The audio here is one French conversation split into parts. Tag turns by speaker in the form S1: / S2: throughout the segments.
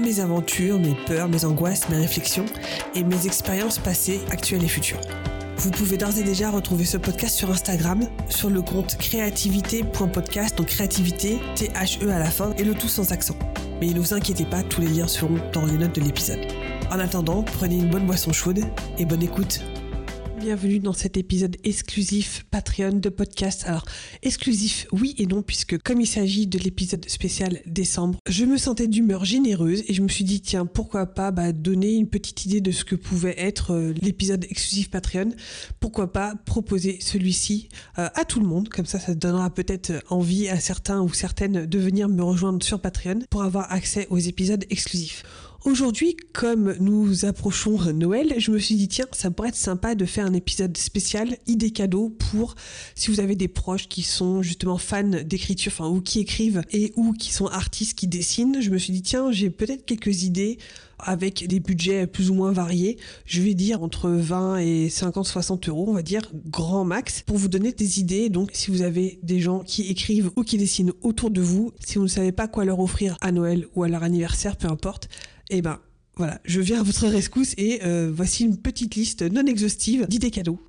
S1: mes aventures, mes peurs, mes angoisses, mes réflexions et mes expériences passées, actuelles et futures. Vous pouvez d'ores et déjà retrouver ce podcast sur Instagram, sur le compte créativité.podcast, donc créativité, T-H-E à la fin, et le tout sans accent. Mais ne vous inquiétez pas, tous les liens seront dans les notes de l'épisode. En attendant, prenez une bonne boisson chaude et bonne écoute bienvenue dans cet épisode exclusif Patreon de podcast. Alors, exclusif, oui et non, puisque comme il s'agit de l'épisode spécial décembre, je me sentais d'humeur généreuse et je me suis dit, tiens, pourquoi pas bah, donner une petite idée de ce que pouvait être euh, l'épisode exclusif Patreon. Pourquoi pas proposer celui-ci euh, à tout le monde, comme ça, ça donnera peut-être envie à certains ou certaines de venir me rejoindre sur Patreon pour avoir accès aux épisodes exclusifs. Aujourd'hui, comme nous approchons Noël, je me suis dit tiens, ça pourrait être sympa de faire un épisode spécial idée cadeau pour si vous avez des proches qui sont justement fans d'écriture, enfin ou qui écrivent et ou qui sont artistes qui dessinent. Je me suis dit tiens, j'ai peut-être quelques idées avec des budgets plus ou moins variés. Je vais dire entre 20 et 50, 60 euros, on va dire grand max, pour vous donner des idées. Donc, si vous avez des gens qui écrivent ou qui dessinent autour de vous, si vous ne savez pas quoi leur offrir à Noël ou à leur anniversaire, peu importe, eh ben voilà, je viens à votre rescousse et euh, voici une petite liste non exhaustive d'idées cadeaux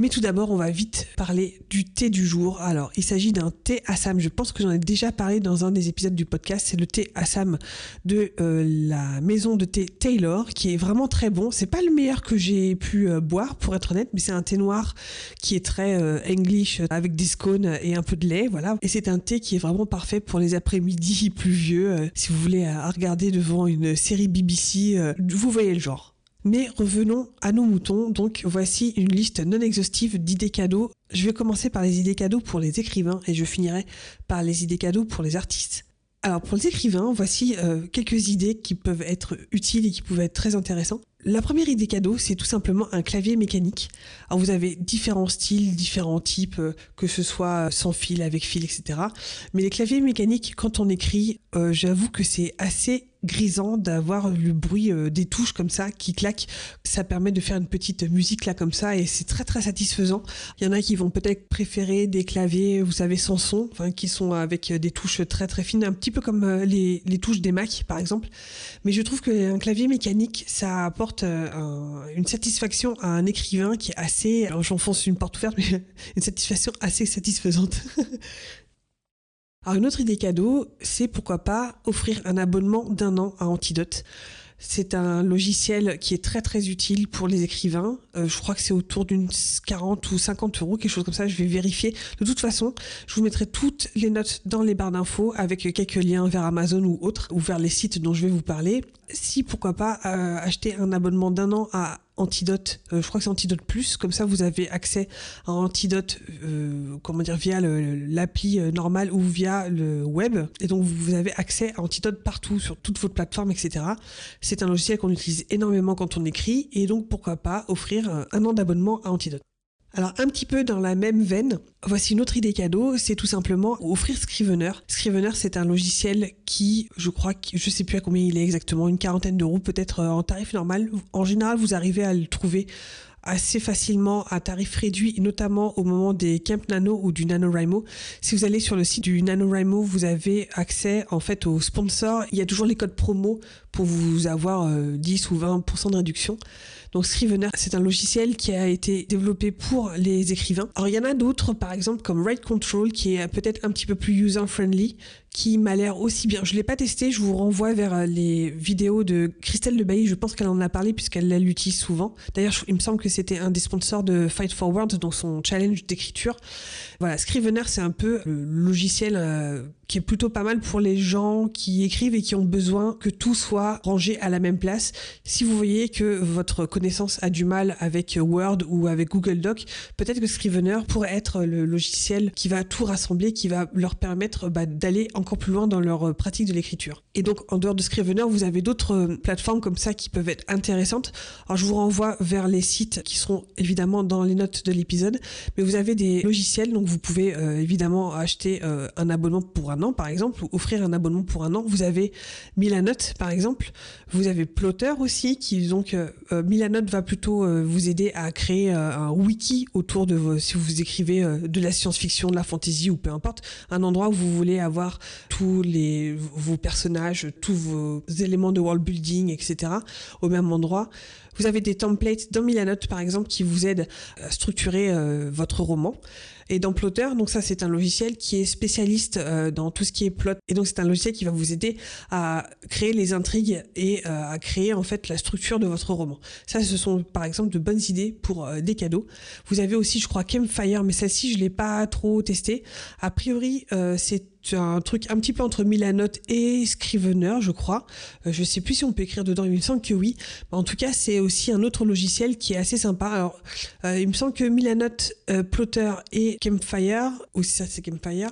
S1: mais tout d'abord, on va vite parler du thé du jour. Alors, il s'agit d'un thé Assam. Je pense que j'en ai déjà parlé dans un des épisodes du podcast. C'est le thé Assam de euh, la maison de thé Taylor, qui est vraiment très bon. C'est pas le meilleur que j'ai pu euh, boire, pour être honnête, mais c'est un thé noir qui est très euh, English, avec des scones et un peu de lait, voilà. Et c'est un thé qui est vraiment parfait pour les après-midi pluvieux. si vous voulez regarder devant une série BBC, vous voyez le genre. Mais revenons à nos moutons. Donc voici une liste non exhaustive d'idées cadeaux. Je vais commencer par les idées cadeaux pour les écrivains et je finirai par les idées cadeaux pour les artistes. Alors pour les écrivains, voici euh, quelques idées qui peuvent être utiles et qui peuvent être très intéressantes. La première idée cadeau, c'est tout simplement un clavier mécanique. Alors vous avez différents styles, différents types, euh, que ce soit sans fil, avec fil, etc. Mais les claviers mécaniques, quand on écrit, euh, j'avoue que c'est assez grisant d'avoir le bruit euh, des touches comme ça qui claquent. Ça permet de faire une petite musique là comme ça et c'est très très satisfaisant. Il y en a qui vont peut-être préférer des claviers, vous savez, sans son, enfin qui sont avec des touches très très fines, un petit peu comme les, les touches des Mac par exemple. Mais je trouve qu'un clavier mécanique, ça apporte euh, une satisfaction à un écrivain qui est assez, alors j'enfonce une porte ouverte, mais une satisfaction assez satisfaisante. alors une autre idée cadeau, c'est pourquoi pas offrir un abonnement d'un an à Antidote. C'est un logiciel qui est très très utile pour les écrivains. Euh, je crois que c'est autour d'une 40 ou 50 euros, quelque chose comme ça. Je vais vérifier. De toute façon, je vous mettrai toutes les notes dans les barres d'infos avec quelques liens vers Amazon ou autres, ou vers les sites dont je vais vous parler. Si pourquoi pas euh, acheter un abonnement d'un an à Antidote, euh, je crois que c'est Antidote Plus, comme ça vous avez accès à Antidote, euh, comment dire, via l'appli normale ou via le web, et donc vous avez accès à Antidote partout, sur toute votre plateforme, etc. C'est un logiciel qu'on utilise énormément quand on écrit, et donc pourquoi pas offrir un an d'abonnement à Antidote. Alors un petit peu dans la même veine, voici une autre idée cadeau, c'est tout simplement offrir Scrivener. Scrivener c'est un logiciel qui, je crois, je sais plus à combien il est exactement, une quarantaine d'euros peut-être euh, en tarif normal. En général, vous arrivez à le trouver assez facilement à tarif réduit, notamment au moment des Camp Nano ou du NaNoWriMo. Si vous allez sur le site du NaNoWriMo, vous avez accès en fait aux sponsors. Il y a toujours les codes promo pour vous avoir 10 euh, ou 20% de réduction. Donc Scrivener, c'est un logiciel qui a été développé pour les écrivains. Alors il y en a d'autres, par exemple comme Write Control, qui est peut-être un petit peu plus user-friendly, qui m'a l'air aussi bien. Je l'ai pas testé, je vous renvoie vers euh, les vidéos de Christelle de Bailly, je pense qu'elle en a parlé puisqu'elle l'utilise souvent. D'ailleurs, il me semble que c'était un des sponsors de Fight Forward dans son challenge d'écriture. Voilà, Scrivener, c'est un peu le logiciel euh, qui est plutôt pas mal pour les gens qui écrivent et qui ont besoin que tout soit rangé à la même place. Si vous voyez que votre connaissance a du mal avec Word ou avec Google Doc, peut-être que Scrivener pourrait être le logiciel qui va tout rassembler, qui va leur permettre bah, d'aller en encore plus loin dans leur euh, pratique de l'écriture. Et donc, en dehors de Scrivener, vous avez d'autres euh, plateformes comme ça qui peuvent être intéressantes. Alors, je vous renvoie vers les sites qui seront évidemment dans les notes de l'épisode. Mais vous avez des logiciels, donc vous pouvez euh, évidemment acheter euh, un abonnement pour un an, par exemple, ou offrir un abonnement pour un an. Vous avez Milanote, par exemple. Vous avez Plotter aussi, qui donc Milanote va plutôt vous aider à créer un wiki autour de vos, si vous écrivez de la science-fiction, de la fantasy ou peu importe, un endroit où vous voulez avoir tous les vos personnages tous vos éléments de world building, etc. au même endroit. Vous avez des templates dans Milanote, par exemple, qui vous aident à structurer euh, votre roman. Et dans Plotter, donc ça c'est un logiciel qui est spécialiste euh, dans tout ce qui est plot. Et donc c'est un logiciel qui va vous aider à créer les intrigues et euh, à créer en fait la structure de votre roman. Ça, ce sont par exemple de bonnes idées pour des cadeaux. Vous avez aussi, je crois, Campfire, mais celle-ci je l'ai pas trop testée. A priori, c'est un truc un petit peu entre Milanote et Scrivener, je crois. Je sais plus si on peut écrire dedans, il me semble que oui. En tout cas, c'est aussi un autre logiciel qui est assez sympa. Alors, euh, il me semble que Milanote, euh, Plotter et Campfire, ou si ça c'est Campfire,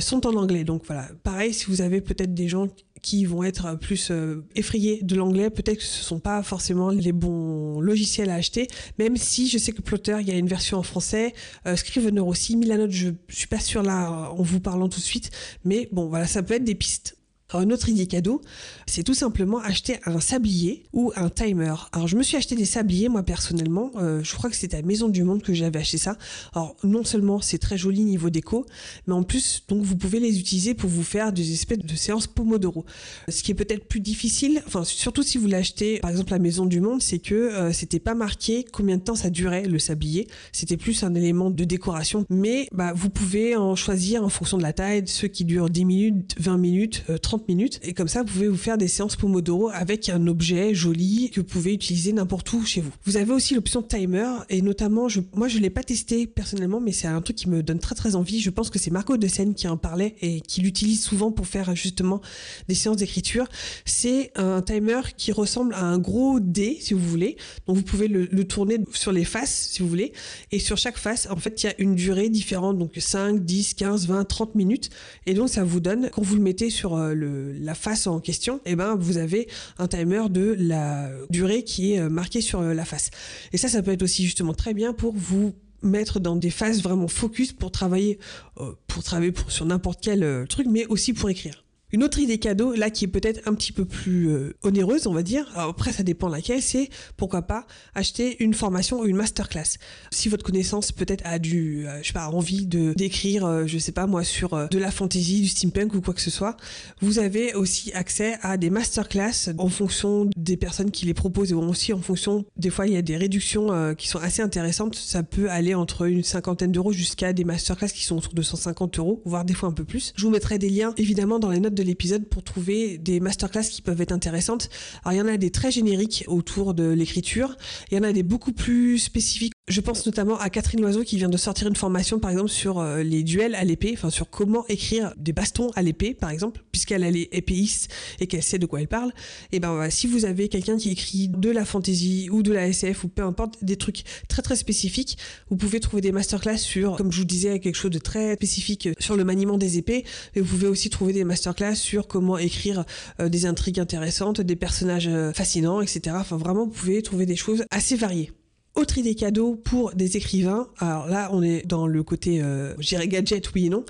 S1: sont en anglais. Donc voilà, pareil, si vous avez peut-être des gens qui vont être plus euh, effrayés de l'anglais, peut-être que ce sont pas forcément les bons logiciels à acheter, même si je sais que Plotter, il y a une version en français, euh, Scrivener aussi, Milanote, je suis pas sûre là en vous parlant tout de suite, mais bon voilà, ça peut être des pistes. Alors, un autre idée cadeau, c'est tout simplement acheter un sablier ou un timer. Alors, je me suis acheté des sabliers, moi, personnellement. Euh, je crois que c'était à Maison du Monde que j'avais acheté ça. Alors, non seulement c'est très joli niveau déco, mais en plus, donc, vous pouvez les utiliser pour vous faire des espèces de séances Pomodoro. Ce qui est peut-être plus difficile, enfin, surtout si vous l'achetez, par exemple, à Maison du Monde, c'est que euh, c'était pas marqué combien de temps ça durait, le sablier. C'était plus un élément de décoration. Mais, bah, vous pouvez en choisir en fonction de la taille, ceux qui durent 10 minutes, 20 minutes, 30 minutes. Et comme ça, vous pouvez vous faire des séances Pomodoro avec un objet joli que vous pouvez utiliser n'importe où chez vous. Vous avez aussi l'option timer et notamment, moi je l'ai pas testé personnellement, mais c'est un truc qui me donne très très envie. Je pense que c'est Marco de Seine qui en parlait et qui l'utilise souvent pour faire justement des séances d'écriture. C'est un timer qui ressemble à un gros dé, si vous voulez. Donc vous pouvez le, le tourner sur les faces, si vous voulez. Et sur chaque face, en fait, il y a une durée différente, donc 5, 10, 15, 20, 30 minutes. Et donc ça vous donne, quand vous le mettez sur euh, la face en question, et eh ben vous avez un timer de la durée qui est euh, marquée sur euh, la face. Et ça, ça peut être aussi justement très bien pour vous mettre dans des phases vraiment focus pour travailler, euh, pour travailler sur n'importe quel truc, mais aussi pour écrire. Une autre idée cadeau, là, qui est peut-être un petit peu plus euh, onéreuse, on va dire, après ça dépend laquelle, c'est pourquoi pas acheter une formation ou une masterclass. Si votre connaissance peut-être a du, euh, je sais pas, envie de d'écrire, euh, je sais pas moi, sur de la fantasy, du steampunk ou quoi que ce soit, vous avez aussi accès à des masterclass en fonction des personnes qui les proposent et aussi en fonction, des fois il y a des réductions qui sont assez intéressantes. Ça peut aller entre une cinquantaine d'euros jusqu'à des masterclass qui sont autour de 150 euros, voire des fois un peu plus. Je vous mettrai des liens évidemment dans les notes de l'épisode pour trouver des masterclass qui peuvent être intéressantes. Alors il y en a des très génériques autour de l'écriture, il y en a des beaucoup plus spécifiques je pense notamment à Catherine Loiseau qui vient de sortir une formation par exemple sur euh, les duels à l'épée, enfin sur comment écrire des bastons à l'épée par exemple, puisqu'elle est épéiste et qu'elle sait de quoi elle parle. Et ben si vous avez quelqu'un qui écrit de la fantasy ou de la SF ou peu importe des trucs très très spécifiques, vous pouvez trouver des masterclass sur, comme je vous disais, quelque chose de très spécifique sur le maniement des épées. Et vous pouvez aussi trouver des masterclass sur comment écrire euh, des intrigues intéressantes, des personnages euh, fascinants, etc. Enfin vraiment, vous pouvez trouver des choses assez variées. Autre idée cadeau pour des écrivains, alors là on est dans le côté, euh, gadget oui et non,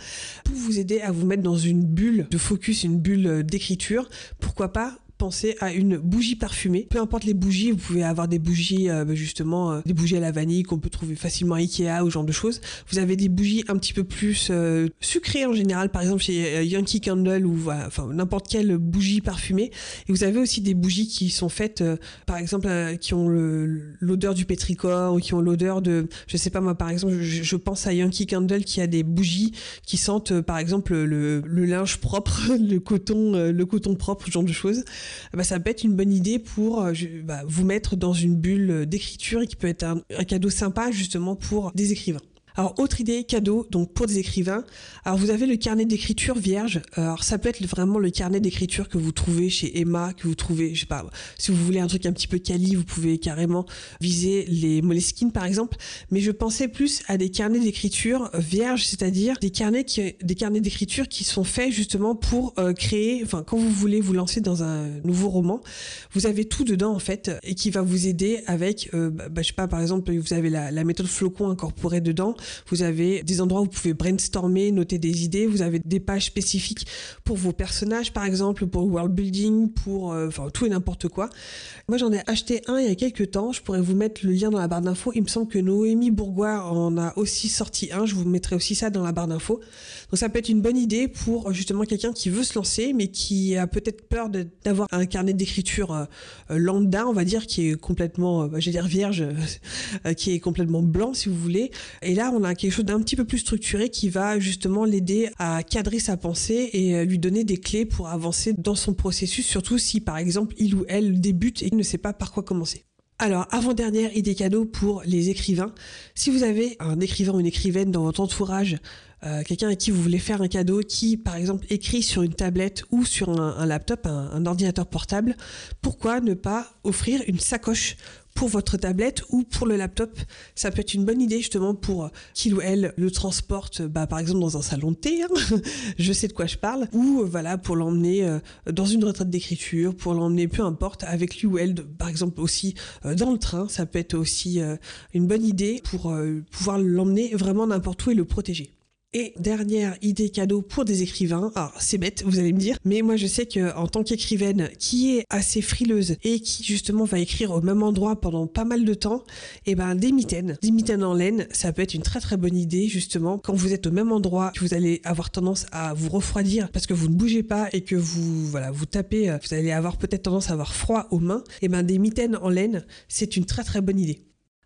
S1: pour vous aider à vous mettre dans une bulle de focus, une bulle d'écriture, pourquoi pas penser à une bougie parfumée. Peu importe les bougies, vous pouvez avoir des bougies euh, bah, justement, euh, des bougies à la vanille qu'on peut trouver facilement à Ikea ou ce genre de choses. Vous avez des bougies un petit peu plus euh, sucrées en général, par exemple chez Yankee Candle ou enfin n'importe quelle bougie parfumée. Et vous avez aussi des bougies qui sont faites, par exemple, qui ont l'odeur du pétricor ou qui ont l'odeur de, je sais pas moi, par exemple, je, pense à Yankee Candle qui a des bougies qui sentent, par exemple, le, le linge propre, le coton, le coton propre, ce genre de choses. Bah, ça peut être une bonne idée pour euh, bah, vous mettre dans une bulle d'écriture et qui peut être un, cadeau sympa justement pour des écrivains. Alors autre idée cadeau donc pour des écrivains. Alors vous avez le carnet d'écriture vierge. Alors ça peut être vraiment le carnet d'écriture que vous trouvez chez Emma, que vous trouvez, je sais pas, si vous voulez un truc un petit peu quali, vous pouvez carrément viser les Moleskine par exemple. Mais je pensais plus à des carnets d'écriture vierges, c'est-à-dire des carnets qui, des carnets d'écriture qui sont faits justement pour euh, créer, enfin quand vous voulez vous lancer dans un nouveau roman, vous avez tout dedans en fait et qui va vous aider avec, euh, bah, bah, je sais pas, par exemple vous avez la méthode flocon incorporée dedans vous avez des endroits où vous pouvez brainstormer, noter des idées, vous avez des pages spécifiques pour vos personnages par exemple, pour world building, pour euh, enfin tout et n'importe quoi. Moi j'en ai acheté un il y a quelques temps, je pourrais vous mettre le lien dans la barre d'infos. Il me semble que Noémie Bourgois en a aussi sorti un, je vous mettrai aussi ça dans la barre d'infos. Donc ça peut être une bonne idée pour justement quelqu'un qui veut se lancer mais qui a peut-être peur d'avoir un carnet d'écriture euh, lambda, on va dire, qui est complètement, euh, je vais dire vierge, qui est complètement blanc si vous voulez. Et là on a quelque chose d'un petit peu plus structuré qui va justement l'aider à cadrer sa pensée et euh, lui donner des clés pour avancer dans son processus, surtout si par exemple il ou elle débute et ne sait pas par quoi commencer. Alors, avant-dernière idée cadeau pour les écrivains. Si vous avez un écrivain ou une écrivaine dans votre entourage, euh, quelqu'un à qui vous voulez faire un cadeau qui, par exemple, écrit sur une tablette ou sur un, laptop, un, ordinateur portable, pourquoi ne pas offrir une sacoche pour votre tablette ou pour le laptop. Ça peut être une bonne idée justement pour qu'il ou elle le transporte, bah, par exemple dans un salon de thé, hein. je sais de quoi je parle, ou euh, voilà pour l'emmener euh, dans une retraite d'écriture, pour l'emmener peu importe avec lui ou elle, par exemple aussi euh, dans le train. Ça peut être aussi une bonne idée pour pouvoir l'emmener vraiment n'importe où et le protéger. Et dernière idée cadeau pour des écrivains. Alors c'est bête, vous allez me dire, mais moi je sais que en tant qu'écrivaine qui est assez frileuse et qui justement va écrire au même endroit pendant pas mal de temps, et eh ben des mitaines, des mitaines en laine, ça peut être une très très bonne idée justement quand vous êtes au même endroit, que vous allez avoir tendance à vous refroidir parce que vous ne bougez pas et que vous voilà vous tapez, euh, vous allez avoir peut-être tendance à avoir froid aux mains. Et eh ben des mitaines en laine, c'est une très très bonne idée.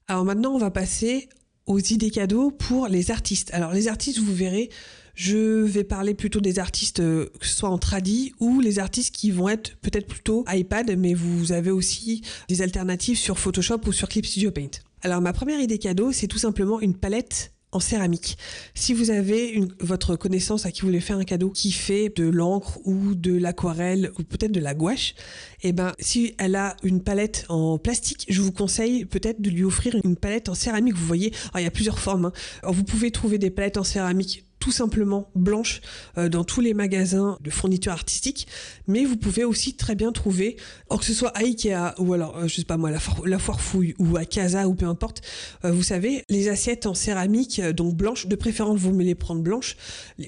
S1: Alors maintenant, on va passer aux idées cadeaux pour les artistes. Alors les artistes, vous verrez, je vais parler plutôt des artistes euh, que ce soit en tradi ou les artistes qui vont être peut-être plutôt iPad, mais vous avez aussi des alternatives sur Photoshop ou sur Clip Studio Paint. Alors ma première idée cadeau, c'est tout simplement une palette en céramique. Si vous avez votre connaissance à qui vous voulez faire un cadeau qui fait de l'encre ou de l'aquarelle ou peut-être de la gouache, et eh ben si elle a une palette en plastique, je vous conseille peut-être de lui offrir une palette en céramique. Vous voyez, il y a plusieurs formes. Hein. vous pouvez trouver des palettes en céramique tout simplement blanche euh, dans tous les magasins de fournitures artistiques, mais vous pouvez aussi très bien trouver, or que ce soit à Ikea ou alors, euh, je sais pas moi, la, la foire fouille ou à Casa ou peu importe, euh, vous savez, les assiettes en céramique, donc blanches, de préférence vous me les prendre blanches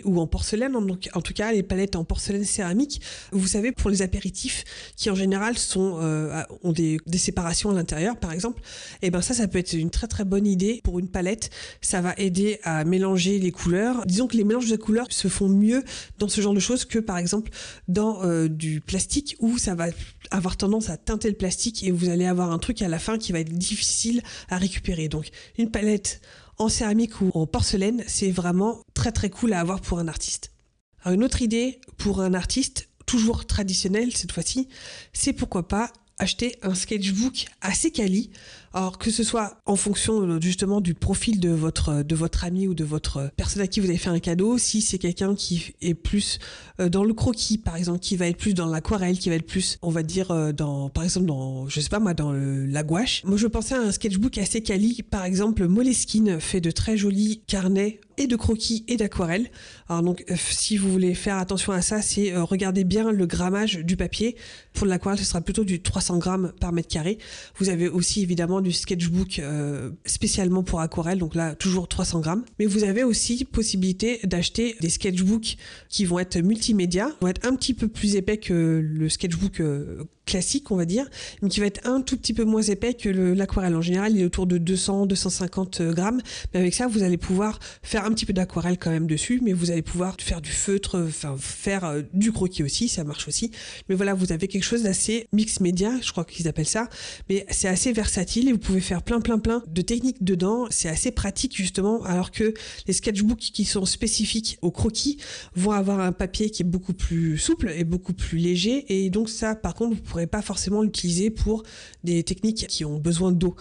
S1: ou en porcelaine, donc en tout cas les palettes en porcelaine céramique, vous savez, pour les apéritifs qui en général sont ont des, des séparations à l'intérieur par exemple, et eh ben ça, ça peut être une très très bonne idée pour une palette, ça va aider à mélanger les couleurs, disons les mélanges de couleurs se font mieux dans ce genre de choses que par exemple dans euh, du plastique où ça va avoir tendance à teinter le plastique et vous allez avoir un truc à la fin qui va être difficile à récupérer. Donc une palette en céramique ou en porcelaine, c'est vraiment très très cool à avoir pour un artiste. Une autre idée pour un artiste, toujours traditionnel cette fois-ci, c'est pourquoi pas acheter un sketchbook assez quali alors que ce soit en fonction euh, justement du profil de votre de votre ami ou de votre personne à qui vous avez fait un cadeau, si c'est quelqu'un qui est plus euh, dans le croquis par exemple, qui va être plus dans l'aquarelle, qui va être plus on va dire euh, dans par exemple dans je sais pas moi dans la gouache. Moi je pensais à un sketchbook assez quali, par exemple Moleskine fait de très jolis carnets et de croquis et d'aquarelle. Alors donc si vous voulez faire attention à ça, c'est regardez bien le grammage du papier. Pour l'aquarelle, ce sera plutôt du 300 grammes par mètre carré. Vous avez aussi évidemment du sketchbook euh, spécialement pour aquarelle, donc là toujours 300 grammes. Mais vous avez aussi possibilité d'acheter des sketchbooks qui vont être multimédia, vont être un petit peu plus épais que le sketchbook euh, classique, on va dire, mais qui va être un tout petit peu moins épais que l'aquarelle. En général, il est autour de 200-250 grammes. Mais avec ça, vous allez pouvoir faire un petit peu d'aquarelle quand même dessus, mais vous allez pouvoir faire du feutre, enfin faire euh, du croquis aussi, ça marche aussi. Mais voilà, vous avez quelque chose d'assez mix média, je crois qu'ils appellent ça, mais c'est assez versatile et vous pouvez faire plein plein plein de techniques dedans. C'est assez pratique justement, alors que les sketchbooks qui sont spécifiques au croquis vont avoir un papier qui est beaucoup plus souple et beaucoup plus léger, et donc ça, par contre, vous pourrez pas forcément l'utiliser pour des techniques qui ont besoin d'eau.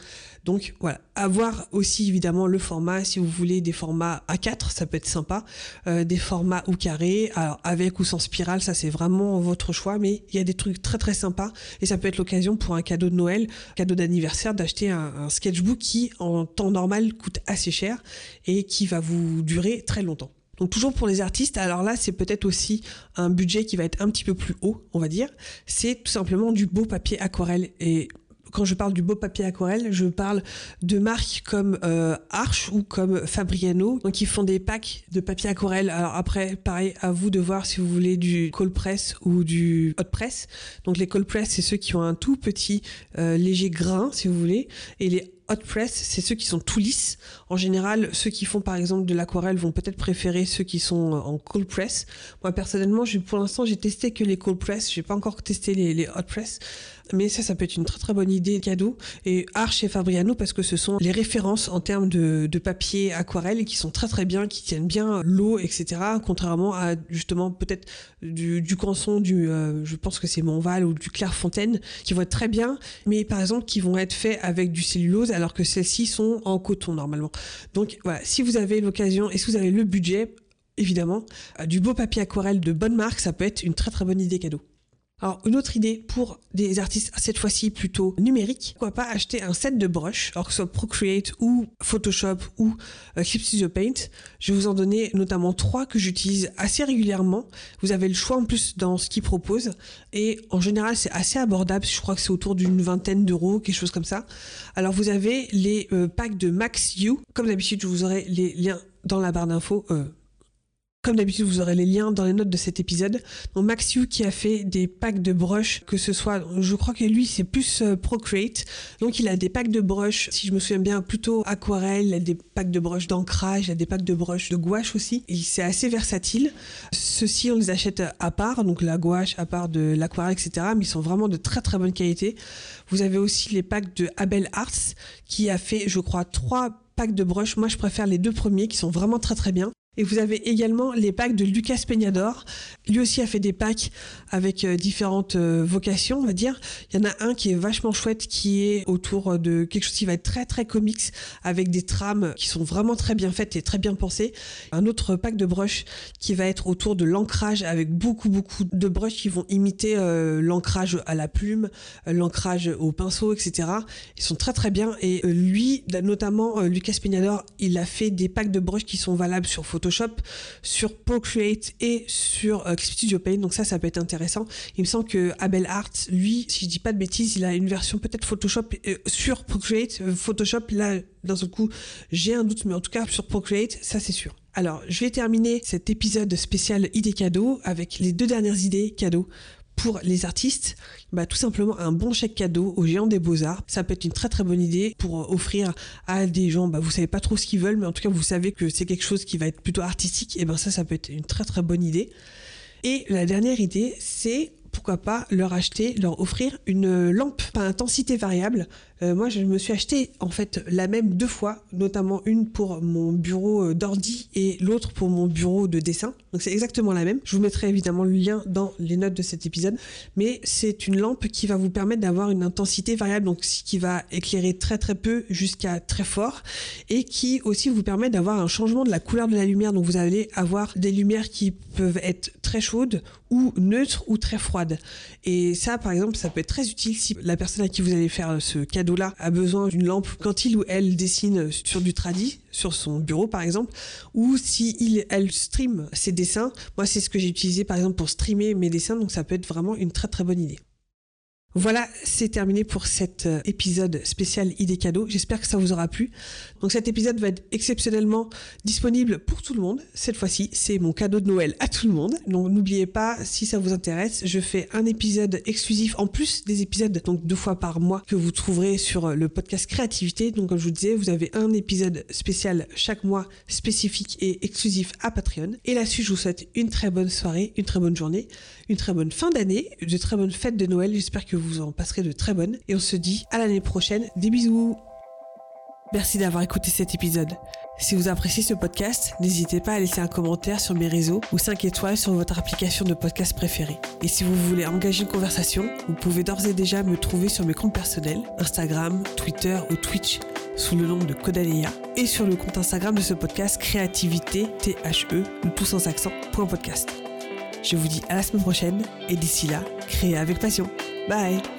S1: Donc voilà, avoir aussi évidemment le format, si vous voulez des formats A4, ça peut être sympa, euh, des formats ou carrés, alors avec ou sans spirale, ça c'est vraiment votre choix, mais il y a des trucs très très sympas et ça peut être l'occasion pour un cadeau de Noël, cadeau d'anniversaire, d'acheter un sketchbook qui en temps normal coûte assez cher et qui va vous durer très longtemps. Donc toujours pour les artistes, alors là c'est peut-être aussi un budget qui va être un petit peu plus haut, on va dire. C'est tout simplement du beau papier aquarelle et quand je parle du beau papier aquarelle, je parle de marques comme euh, Arch ou comme Fabriano, donc ils font des packs de papier aquarelle. Alors après, pareil, à vous de voir si vous voulez du cold press ou du hot press. Donc les cold press, c'est ceux qui ont un tout petit euh, léger grain, si vous voulez, et les hot press, c'est ceux qui sont tout lisses. En général, ceux qui font par exemple de l'aquarelle vont peut-être préférer ceux qui sont en cold press. Moi personnellement, pour l'instant, j'ai testé que les cold press. J'ai pas encore testé les, hot press. Mais ça, ça peut être une très très bonne idée de cadeau. Et Arch et Fabriano, parce que ce sont les références en termes de, de papier aquarelle qui sont très très bien, qui tiennent bien l'eau, etc. Contrairement à justement peut-être du, du Canson, du, euh, je pense que c'est Montval ou du Clairefontaine, qui vont être très bien, mais par exemple qui vont être faits avec du cellulose, alors que celles-ci sont en coton normalement. Donc voilà, si vous avez l'occasion et si vous avez le budget, évidemment, euh, du beau papier aquarelle de bonne marque, ça peut être une très très bonne idée cadeau. Alors, une autre idée pour des artistes, cette fois-ci plutôt numériques, pourquoi pas acheter un set de brushes, alors que ce soit Procreate ou Photoshop ou euh, Clip Paint. Je vais vous en donner notamment trois que j'utilise assez régulièrement. Vous avez le choix en plus dans ce qu'ils proposent. Et en général, c'est assez abordable. Je crois que c'est autour d'une vingtaine d'euros, quelque chose comme ça. Alors, vous avez les euh, packs de Max You. Comme d'habitude, je vous aurai les liens dans la barre d'infos. Euh, comme d'habitude, vous aurez les liens dans les notes de cet épisode. Donc Maxiu qui a fait des packs de brushes, que ce soit, je crois que lui c'est plus euh, Procreate. Donc il a des packs de brushes, si je me souviens bien, plutôt aquarelle, il a des packs de brushes d'ancrage, il a des packs de brushes de gouache aussi. C'est assez versatile. Ceux-ci on les achète à part, donc la gouache à part de l'aquarelle, etc. Mais ils sont vraiment de très très bonne qualité. Vous avez aussi les packs de Abel Arts qui a fait, je crois, trois packs de brushes. Moi, je préfère les deux premiers qui sont vraiment très très bien. Et vous avez également les packs de Lucas Peñador. Lui aussi a fait des packs avec euh, différentes euh, vocations, on va dire. Il y en a un qui est vachement chouette, qui est autour de quelque chose qui va être très très comics, avec des trames qui sont vraiment très bien faites et très bien pensées. Un autre pack de brushes qui va être autour de l'ancrage, avec beaucoup beaucoup de brushes qui vont imiter euh, l'ancrage à la plume, l'ancrage au pinceau, etc. Ils sont très très bien. Et lui, notamment Lucas Peñador, il a fait des packs de brushes qui sont valables sur photo Photoshop, sur Procreate et sur euh, Studio Paint. Donc ça, ça peut être intéressant. Il me semble que Abel Art, lui, si je dis pas de bêtises, il a une version peut-être Photoshop euh, sur Procreate. Euh, Photoshop, là, d'un seul coup, j'ai un doute, mais en tout cas sur Procreate, ça c'est sûr. Alors, je vais terminer cet épisode spécial idées cadeaux avec les deux dernières idées cadeaux pour les artistes, bah, tout simplement un bon chèque cadeau aux géants des beaux-arts. Ça peut être une très très bonne idée pour offrir à des gens, bah, vous savez pas trop ce qu'ils veulent, mais en tout cas vous savez que c'est quelque chose qui va être plutôt artistique, et ben ça, ça peut être une très très bonne idée. Et la dernière idée, c'est pourquoi pas leur acheter, leur offrir une lampe à intensité variable euh, moi, je me suis acheté en fait la même deux fois, notamment une pour mon bureau euh, d'ordi et l'autre pour mon bureau de dessin. Donc c'est exactement la même. Je vous mettrai évidemment le lien dans les notes de cet épisode. Mais c'est une lampe qui va vous permettre d'avoir une intensité variable, donc qui va éclairer très très peu jusqu'à très fort et qui aussi vous permet d'avoir un changement de la couleur de la lumière. Donc vous allez avoir des lumières qui peuvent être très chaudes ou neutres ou très froides. Et ça, par exemple, ça peut être très utile si la personne à qui vous allez faire ce cadeau là a besoin d'une lampe quand il ou elle dessine sur du tradit, sur son bureau par exemple, ou si il, elle stream ses dessins. Moi, c'est ce que j'ai utilisé par exemple pour streamer mes dessins, donc ça peut être vraiment une très très bonne idée. Voilà, c'est terminé pour cet euh, épisode spécial idée cadeau. J'espère que ça vous aura plu. Donc cet épisode va être exceptionnellement disponible pour tout le monde. Cette fois-ci, c'est mon cadeau de Noël à tout le monde. Donc n'oubliez pas, si ça vous intéresse, je fais un épisode exclusif en plus des épisodes donc deux fois par mois que vous trouverez sur euh, le podcast créativité. Donc comme je vous disais, vous avez un épisode spécial chaque mois spécifique et exclusif à Patreon. Et là-dessus, je vous souhaite une très bonne soirée, une très bonne journée, une très bonne fin d'année, de très bonnes fêtes de Noël. J'espère que vous vous en passerez de très bonnes. Et on se dit à l'année prochaine. Des bisous Merci d'avoir écouté cet épisode. Si vous appréciez ce podcast, n'hésitez pas à laisser un commentaire sur mes réseaux ou 5 étoiles sur votre application de podcast préférée. Et si vous voulez engager une conversation, vous pouvez d'ores et déjà me trouver sur mes comptes personnels, Instagram, Twitter ou Twitch, sous le nom de Codaléa, et sur le compte Instagram de ce podcast Créativité, T-H-E, ou tout sans accent, point podcast. Je vous dis à la semaine prochaine, et d'ici là, créez avec passion. Bye